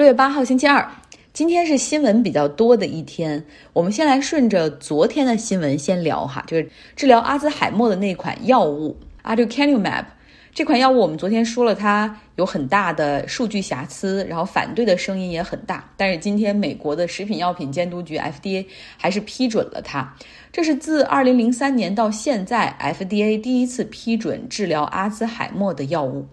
六月八号，星期二，今天是新闻比较多的一天。我们先来顺着昨天的新闻先聊哈，就是治疗阿兹海默的那款药物 Aducanumab。这款药物我们昨天说了，它有很大的数据瑕疵，然后反对的声音也很大。但是今天美国的食品药品监督局 FDA 还是批准了它。这是自二零零三年到现在 FDA 第一次批准治疗阿兹海默的药物。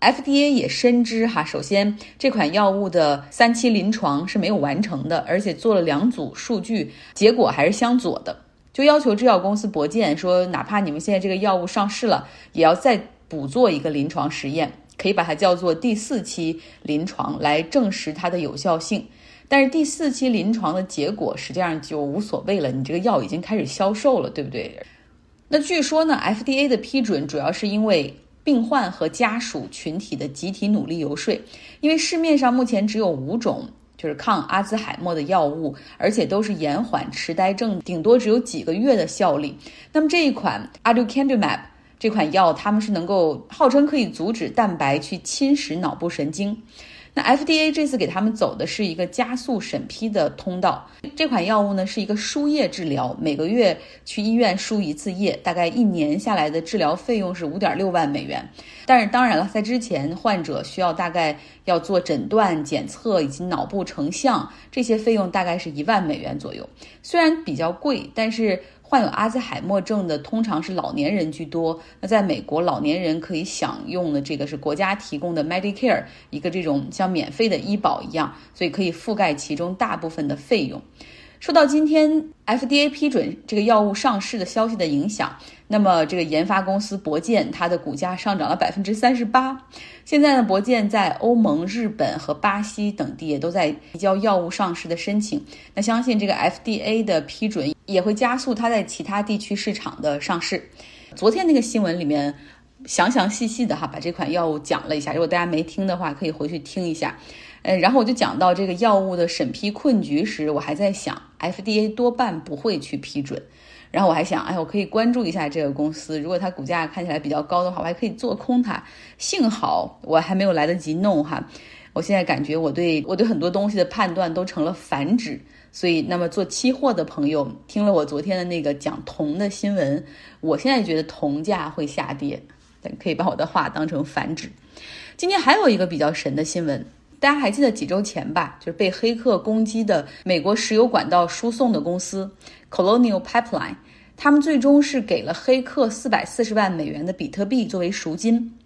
FDA 也深知哈，首先这款药物的三期临床是没有完成的，而且做了两组数据，结果还是相左的，就要求制药公司博健说，哪怕你们现在这个药物上市了，也要再补做一个临床实验，可以把它叫做第四期临床来证实它的有效性。但是第四期临床的结果实际上就无所谓了，你这个药已经开始销售了，对不对？那据说呢，FDA 的批准主要是因为。病患和家属群体的集体努力游说，因为市面上目前只有五种就是抗阿兹海默的药物，而且都是延缓痴呆症，顶多只有几个月的效力。那么这一款 Aducanumab 这款药，他们是能够号称可以阻止蛋白去侵蚀脑部神经。那 FDA 这次给他们走的是一个加速审批的通道。这款药物呢是一个输液治疗，每个月去医院输一次液，大概一年下来的治疗费用是五点六万美元。但是当然了，在之前患者需要大概要做诊断、检测以及脑部成像，这些费用大概是一万美元左右。虽然比较贵，但是。患有阿兹海默症的通常是老年人居多。那在美国，老年人可以享用的这个是国家提供的 Medicare，一个这种像免费的医保一样，所以可以覆盖其中大部分的费用。受到今天 FDA 批准这个药物上市的消息的影响，那么这个研发公司博健它的股价上涨了百分之三十八。现在呢，博健在欧盟、日本和巴西等地也都在提交药物上市的申请。那相信这个 FDA 的批准也会加速它在其他地区市场的上市。昨天那个新闻里面详详细细的哈把这款药物讲了一下，如果大家没听的话，可以回去听一下。嗯，然后我就讲到这个药物的审批困局时，我还在想，FDA 多半不会去批准。然后我还想，哎，我可以关注一下这个公司，如果它股价看起来比较高的话，我还可以做空它。幸好我还没有来得及弄哈，我现在感觉我对我对很多东西的判断都成了反指。所以，那么做期货的朋友听了我昨天的那个讲铜的新闻，我现在觉得铜价会下跌，可以把我的话当成反指。今天还有一个比较神的新闻。大家还记得几周前吧？就是被黑客攻击的美国石油管道输送的公司 Colonial Pipeline，他们最终是给了黑客四百四十万美元的比特币作为赎金。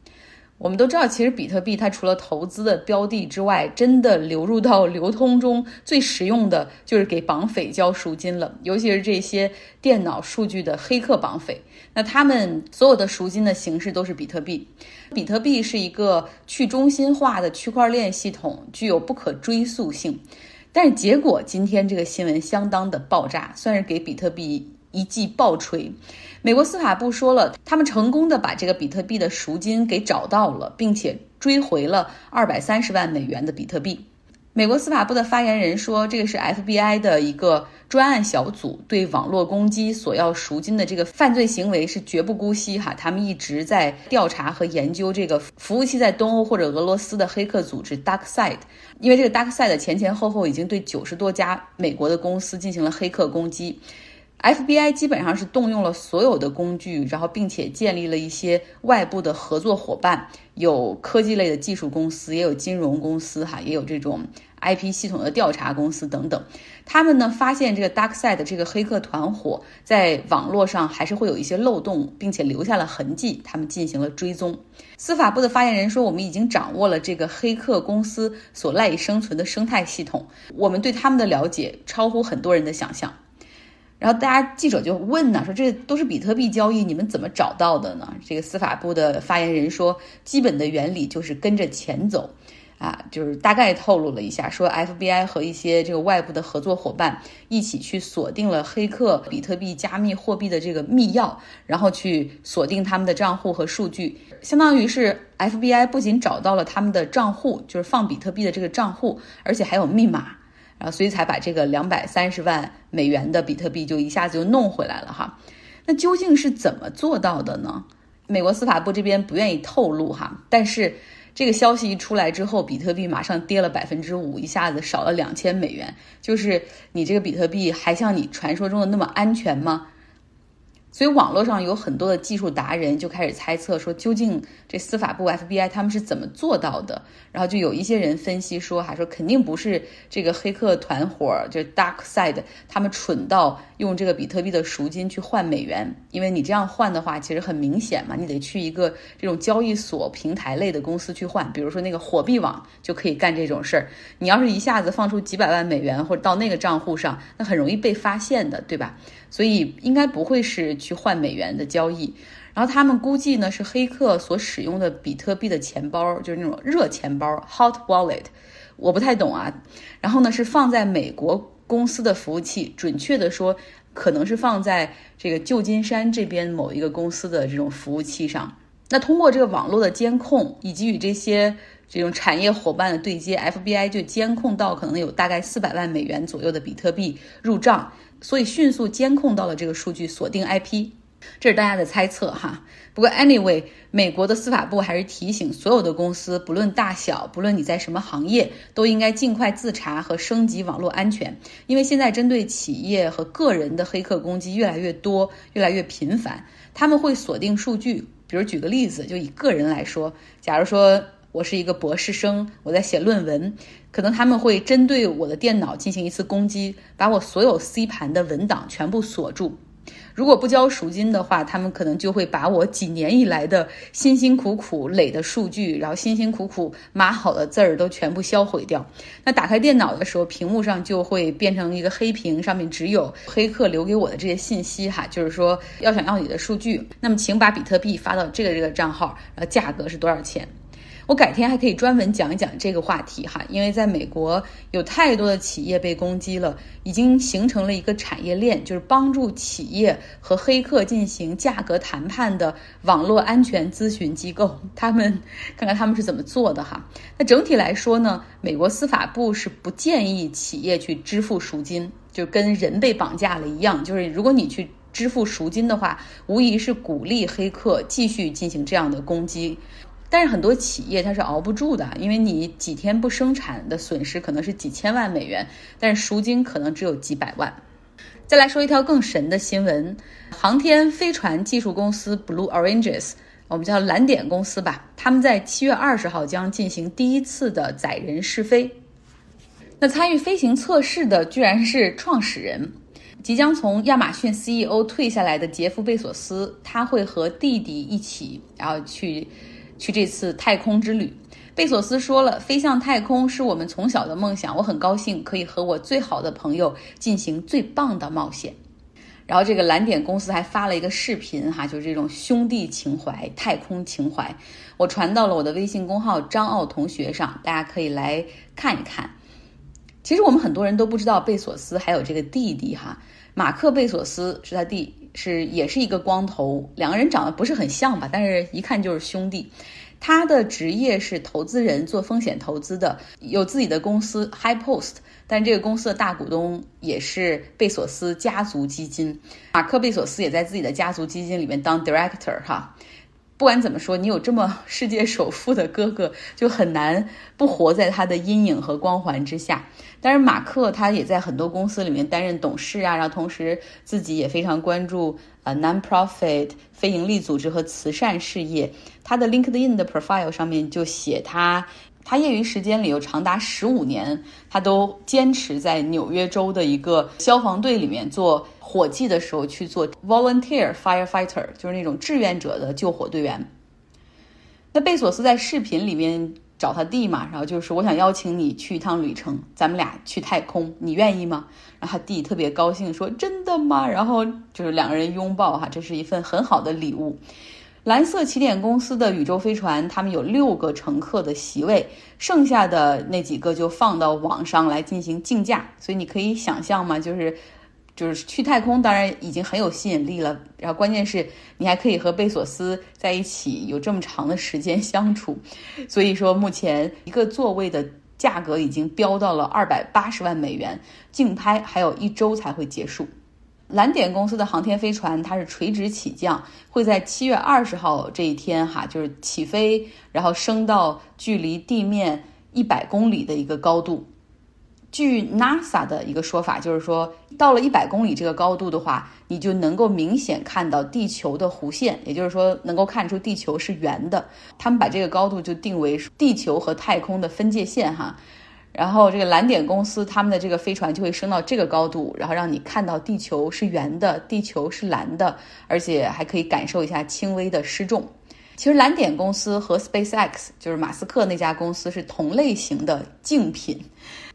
我们都知道，其实比特币它除了投资的标的之外，真的流入到流通中最实用的就是给绑匪交赎金了。尤其是这些电脑数据的黑客绑匪，那他们所有的赎金的形式都是比特币。比特币是一个去中心化的区块链系统，具有不可追溯性。但是结果今天这个新闻相当的爆炸，算是给比特币一记暴锤。美国司法部说了，他们成功的把这个比特币的赎金给找到了，并且追回了二百三十万美元的比特币。美国司法部的发言人说，这个是 FBI 的一个专案小组对网络攻击索要赎金的这个犯罪行为是绝不姑息哈，他们一直在调查和研究这个服务器在东欧或者俄罗斯的黑客组织 DarkSide，因为这个 DarkSide 前前后后已经对九十多家美国的公司进行了黑客攻击。FBI 基本上是动用了所有的工具，然后并且建立了一些外部的合作伙伴，有科技类的技术公司，也有金融公司，哈，也有这种 IP 系统的调查公司等等。他们呢发现这个 DarkSide 这个黑客团伙在网络上还是会有一些漏洞，并且留下了痕迹，他们进行了追踪。司法部的发言人说：“我们已经掌握了这个黑客公司所赖以生存的生态系统，我们对他们的了解超乎很多人的想象。”然后大家记者就问呢，说这都是比特币交易，你们怎么找到的呢？这个司法部的发言人说，基本的原理就是跟着钱走，啊，就是大概透露了一下，说 FBI 和一些这个外部的合作伙伴一起去锁定了黑客比特币加密货币的这个密钥，然后去锁定他们的账户和数据，相当于是 FBI 不仅找到了他们的账户，就是放比特币的这个账户，而且还有密码。然后，所以才把这个两百三十万美元的比特币就一下子就弄回来了哈。那究竟是怎么做到的呢？美国司法部这边不愿意透露哈，但是这个消息一出来之后，比特币马上跌了百分之五，一下子少了两千美元。就是你这个比特币还像你传说中的那么安全吗？所以网络上有很多的技术达人就开始猜测说，究竟这司法部 FBI 他们是怎么做到的？然后就有一些人分析说，还说肯定不是这个黑客团伙，就是 Dark Side，他们蠢到用这个比特币的赎金去换美元，因为你这样换的话，其实很明显嘛，你得去一个这种交易所平台类的公司去换，比如说那个火币网就可以干这种事儿。你要是一下子放出几百万美元或者到那个账户上，那很容易被发现的，对吧？所以应该不会是去换美元的交易，然后他们估计呢是黑客所使用的比特币的钱包，就是那种热钱包 （hot wallet），我不太懂啊。然后呢是放在美国公司的服务器，准确的说可能是放在这个旧金山这边某一个公司的这种服务器上。那通过这个网络的监控以及与这些这种产业伙伴的对接，FBI 就监控到可能有大概四百万美元左右的比特币入账。所以迅速监控到了这个数据，锁定 IP，这是大家的猜测哈。不过 anyway，美国的司法部还是提醒所有的公司，不论大小，不论你在什么行业，都应该尽快自查和升级网络安全。因为现在针对企业和个人的黑客攻击越来越多，越来越频繁。他们会锁定数据，比如举个例子，就以个人来说，假如说。我是一个博士生，我在写论文，可能他们会针对我的电脑进行一次攻击，把我所有 C 盘的文档全部锁住。如果不交赎金的话，他们可能就会把我几年以来的辛辛苦苦累的数据，然后辛辛苦苦码好的字儿都全部销毁掉。那打开电脑的时候，屏幕上就会变成一个黑屏，上面只有黑客留给我的这些信息哈，就是说要想要你的数据，那么请把比特币发到这个这个账号，然后价格是多少钱？我改天还可以专门讲一讲这个话题哈，因为在美国有太多的企业被攻击了，已经形成了一个产业链，就是帮助企业和黑客进行价格谈判的网络安全咨询机构。他们 看看他们是怎么做的哈。那整体来说呢，美国司法部是不建议企业去支付赎金，就跟人被绑架了一样，就是如果你去支付赎金的话，无疑是鼓励黑客继续进行这样的攻击。但是很多企业它是熬不住的，因为你几天不生产的损失可能是几千万美元，但是赎金可能只有几百万。再来说一条更神的新闻：航天飞船技术公司 Blue Oranges，我们叫蓝点公司吧，他们在七月二十号将进行第一次的载人试飞。那参与飞行测试的居然是创始人，即将从亚马逊 CEO 退下来的杰夫贝索斯，他会和弟弟一起，然后去。去这次太空之旅，贝索斯说了，飞向太空是我们从小的梦想，我很高兴可以和我最好的朋友进行最棒的冒险。然后这个蓝点公司还发了一个视频，哈，就是这种兄弟情怀、太空情怀，我传到了我的微信公号张奥同学上，大家可以来看一看。其实我们很多人都不知道贝索斯还有这个弟弟，哈，马克贝索斯是他弟。是也是一个光头，两个人长得不是很像吧，但是一看就是兄弟。他的职业是投资人，做风险投资的，有自己的公司 High Post，但这个公司的大股东也是贝索斯家族基金，马克贝索斯也在自己的家族基金里面当 Director 哈。不管怎么说，你有这么世界首富的哥哥，就很难不活在他的阴影和光环之下。但是马克他也在很多公司里面担任董事啊，然后同时自己也非常关注呃 non-profit 非盈利组织和慈善事业。他的 LinkedIn 的 profile 上面就写他。他业余时间里有长达十五年，他都坚持在纽约州的一个消防队里面做火计的时候去做 volunteer firefighter，就是那种志愿者的救火队员。那贝索斯在视频里面找他弟嘛，然后就是我想邀请你去一趟旅程，咱们俩去太空，你愿意吗？然后他弟特别高兴说：“真的吗？”然后就是两个人拥抱哈，这是一份很好的礼物。蓝色起点公司的宇宙飞船，他们有六个乘客的席位，剩下的那几个就放到网上来进行竞价。所以你可以想象嘛，就是，就是去太空，当然已经很有吸引力了。然后关键是你还可以和贝索斯在一起有这么长的时间相处。所以说，目前一个座位的价格已经飙到了二百八十万美元，竞拍还有一周才会结束。蓝点公司的航天飞船它是垂直起降，会在七月二十号这一天哈，就是起飞，然后升到距离地面一百公里的一个高度。据 NASA 的一个说法，就是说到了一百公里这个高度的话，你就能够明显看到地球的弧线，也就是说能够看出地球是圆的。他们把这个高度就定为地球和太空的分界线哈。然后这个蓝点公司他们的这个飞船就会升到这个高度，然后让你看到地球是圆的，地球是蓝的，而且还可以感受一下轻微的失重。其实蓝点公司和 SpaceX 就是马斯克那家公司是同类型的竞品。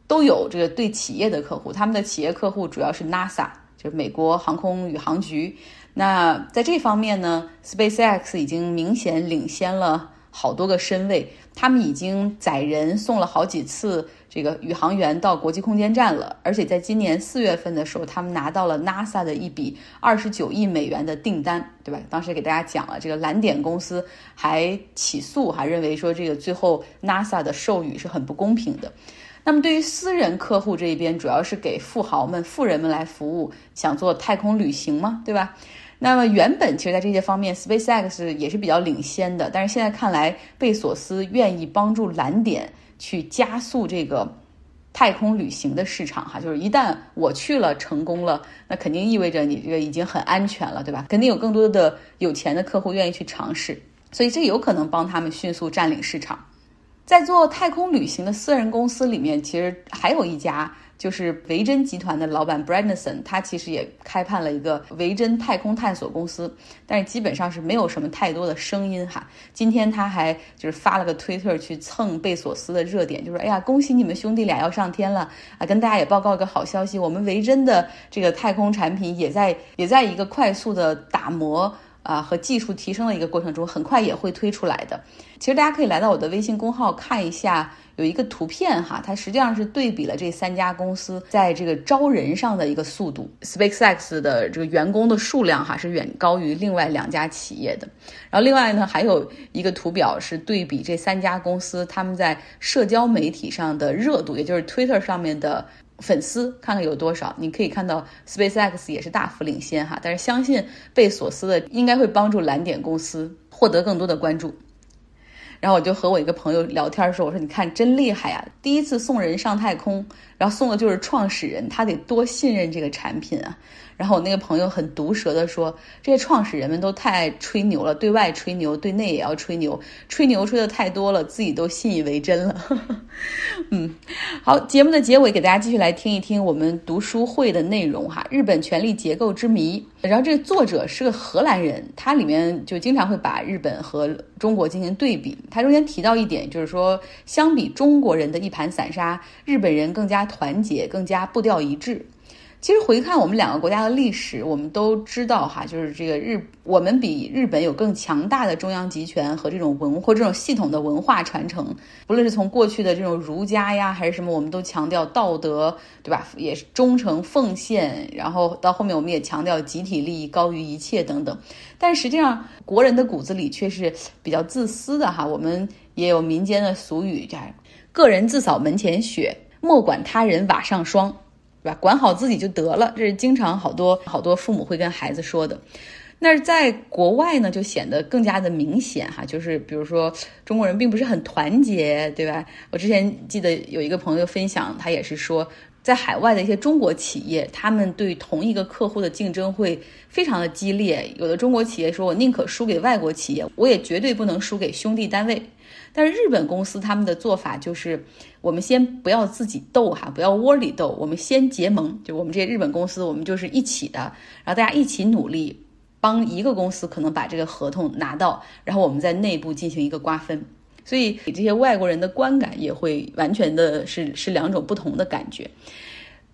都有这个对企业的客户，他们的企业客户主要是 NASA，就是美国航空宇航局。那在这方面呢，SpaceX 已经明显领先了好多个身位，他们已经载人送了好几次这个宇航员到国际空间站了，而且在今年四月份的时候，他们拿到了 NASA 的一笔二十九亿美元的订单，对吧？当时给大家讲了，这个蓝点公司还起诉，还认为说这个最后 NASA 的授予是很不公平的。那么对于私人客户这一边，主要是给富豪们、富人们来服务，想做太空旅行嘛，对吧？那么原本其实，在这些方面，SpaceX 也是比较领先的。但是现在看来，贝索斯愿意帮助蓝点去加速这个太空旅行的市场，哈，就是一旦我去了成功了，那肯定意味着你这个已经很安全了，对吧？肯定有更多的有钱的客户愿意去尝试，所以这有可能帮他们迅速占领市场。在做太空旅行的私人公司里面，其实还有一家，就是维珍集团的老板 Branson，他其实也开办了一个维珍太空探索公司，但是基本上是没有什么太多的声音哈。今天他还就是发了个推特去蹭贝索斯的热点，就说：“哎呀，恭喜你们兄弟俩要上天了啊！”跟大家也报告一个好消息，我们维珍的这个太空产品也在也在一个快速的打磨。啊，和技术提升的一个过程中，很快也会推出来的。其实大家可以来到我的微信公号看一下，有一个图片哈，它实际上是对比了这三家公司在这个招人上的一个速度。SpaceX 的这个员工的数量哈是远高于另外两家企业的。然后另外呢，还有一个图表是对比这三家公司他们在社交媒体上的热度，也就是 Twitter 上面的。粉丝看看有多少，你可以看到 SpaceX 也是大幅领先哈，但是相信贝索斯的应该会帮助蓝点公司获得更多的关注。然后我就和我一个朋友聊天说：“我说你看真厉害呀，第一次送人上太空，然后送的就是创始人，他得多信任这个产品啊。”然后我那个朋友很毒舌的说：“这些创始人们都太爱吹牛了，对外吹牛，对内也要吹牛，吹牛吹的太多了，自己都信以为真了。”嗯，好，节目的结尾给大家继续来听一听我们读书会的内容哈，《日本权力结构之谜》。然后这个作者是个荷兰人，他里面就经常会把日本和中国进行对比。他中间提到一点，就是说相比中国人的一盘散沙，日本人更加团结，更加步调一致。其实回看我们两个国家的历史，我们都知道哈，就是这个日，我们比日本有更强大的中央集权和这种文或这种系统的文化传承。不论是从过去的这种儒家呀，还是什么，我们都强调道德，对吧？也是忠诚奉献。然后到后面，我们也强调集体利益高于一切等等。但实际上，国人的骨子里却是比较自私的哈。我们也有民间的俗语，叫“个人自扫门前雪，莫管他人瓦上霜”。对吧？管好自己就得了，这是经常好多好多父母会跟孩子说的。那在国外呢，就显得更加的明显哈。就是比如说，中国人并不是很团结，对吧？我之前记得有一个朋友分享，他也是说，在海外的一些中国企业，他们对同一个客户的竞争会非常的激烈。有的中国企业说，我宁可输给外国企业，我也绝对不能输给兄弟单位。但是日本公司他们的做法就是，我们先不要自己斗哈，不要窝里斗，我们先结盟。就我们这些日本公司，我们就是一起的，然后大家一起努力，帮一个公司可能把这个合同拿到，然后我们在内部进行一个瓜分。所以给这些外国人的观感也会完全的是是两种不同的感觉。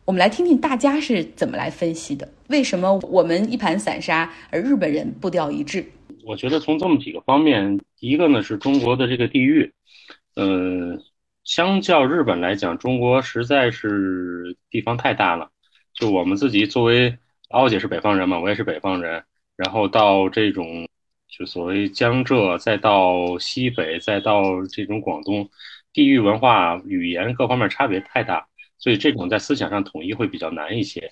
我们来听听大家是怎么来分析的，为什么我们一盘散沙，而日本人步调一致？我觉得从这么几个方面，一个呢是中国的这个地域，呃，相较日本来讲，中国实在是地方太大了。就我们自己作为奥姐是北方人嘛，我也是北方人，然后到这种就所谓江浙，再到西北，再到这种广东，地域文化、语言各方面差别太大，所以这种在思想上统一会比较难一些。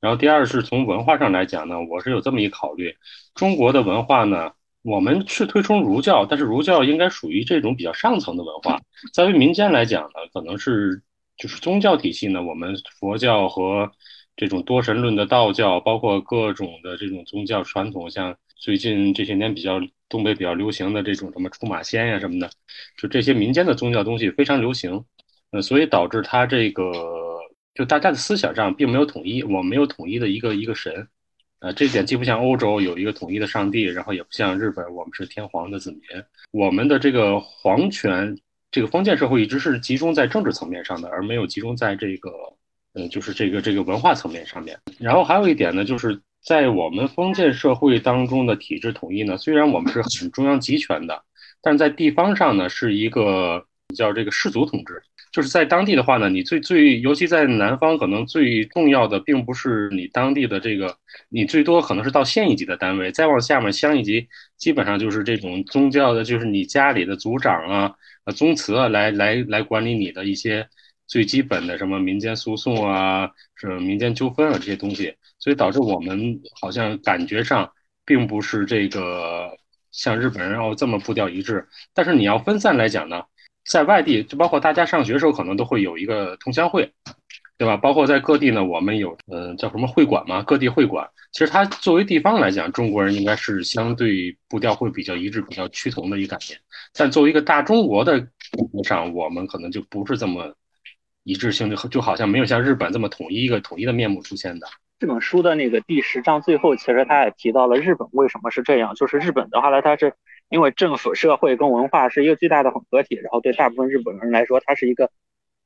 然后第二是从文化上来讲呢，我是有这么一考虑，中国的文化呢，我们是推崇儒教，但是儒教应该属于这种比较上层的文化，在于民间来讲呢，可能是就是宗教体系呢，我们佛教和这种多神论的道教，包括各种的这种宗教传统，像最近这些年比较东北比较流行的这种什么出马仙呀什么的，就这些民间的宗教东西非常流行，呃，所以导致它这个。就大家的思想上并没有统一，我们没有统一的一个一个神，呃，这点既不像欧洲有一个统一的上帝，然后也不像日本，我们是天皇的子民。我们的这个皇权，这个封建社会一直是集中在政治层面上的，而没有集中在这个，呃，就是这个这个文化层面上面。然后还有一点呢，就是在我们封建社会当中的体制统一呢，虽然我们是很中央集权的，但在地方上呢，是一个叫这个氏族统治。就是在当地的话呢，你最最，尤其在南方，可能最重要的并不是你当地的这个，你最多可能是到县一级的单位，再往下面乡一级，基本上就是这种宗教的，就是你家里的族长啊、呃宗祠啊，来来来管理你的一些最基本的什么民间诉讼啊、是民间纠纷啊这些东西，所以导致我们好像感觉上并不是这个像日本人要这么步调一致，但是你要分散来讲呢。在外地，就包括大家上学时候，可能都会有一个同乡会，对吧？包括在各地呢，我们有呃叫什么会馆嘛？各地会馆，其实它作为地方来讲，中国人应该是相对步调会比较一致、比较趋同的一个概念。但作为一个大中国的上，我们可能就不是这么一致性，就就好像没有像日本这么统一一个统一的面目出现的。这本书的那个第十章最后，其实他也提到了日本为什么是这样，就是日本的话呢，它是。因为政府、社会跟文化是一个巨大的混合体，然后对大部分日本人来说，它是一个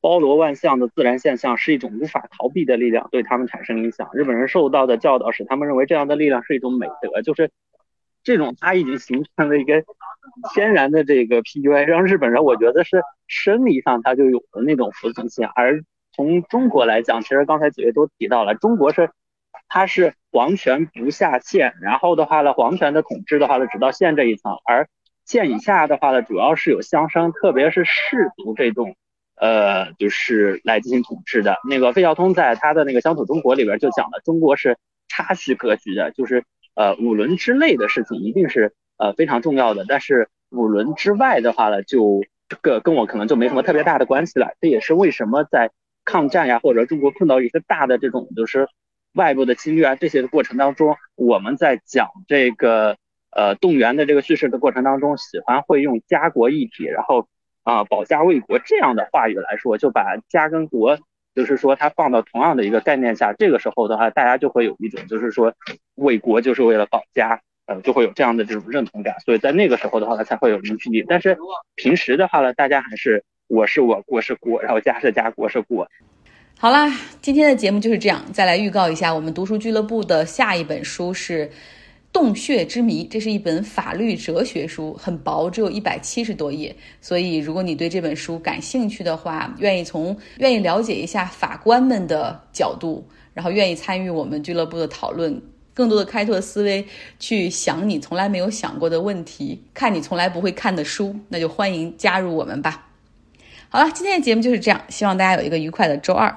包罗万象的自然现象，是一种无法逃避的力量，对他们产生影响。日本人受到的教导使他们认为这样的力量是一种美德，就是这种他已经形成了一个天然的这个 PUA，让日本人我觉得是生理上他就有了那种服从性。而从中国来讲，其实刚才几位都提到了，中国是。它是皇权不下县，然后的话呢，皇权的统治的话呢，只到县这一层，而县以下的话呢，主要是有乡绅，特别是士族这种，呃，就是来进行统治的。那个费孝通在他的那个《乡土中国》里边就讲了，中国是差序格局的，就是呃五伦之内的事情一定是呃非常重要的，但是五伦之外的话呢，就这个跟我可能就没什么特别大的关系了。这也是为什么在抗战呀，或者中国碰到一些大的这种就是。外部的侵略啊，这些的过程当中，我们在讲这个呃动员的这个叙事的过程当中，喜欢会用家国一体，然后啊保家卫国这样的话语来说，就把家跟国，就是说它放到同样的一个概念下，这个时候的话，大家就会有一种就是说卫国就是为了保家，呃就会有这样的这种认同感，所以在那个时候的话，它才会有凝聚力。但是平时的话呢，大家还是我是我国是国，然后家是家国是国。好啦，今天的节目就是这样。再来预告一下，我们读书俱乐部的下一本书是《洞穴之谜》，这是一本法律哲学书，很薄，只有一百七十多页。所以，如果你对这本书感兴趣的话，愿意从愿意了解一下法官们的角度，然后愿意参与我们俱乐部的讨论，更多的开拓思维，去想你从来没有想过的问题，看你从来不会看的书，那就欢迎加入我们吧。好了，今天的节目就是这样，希望大家有一个愉快的周二。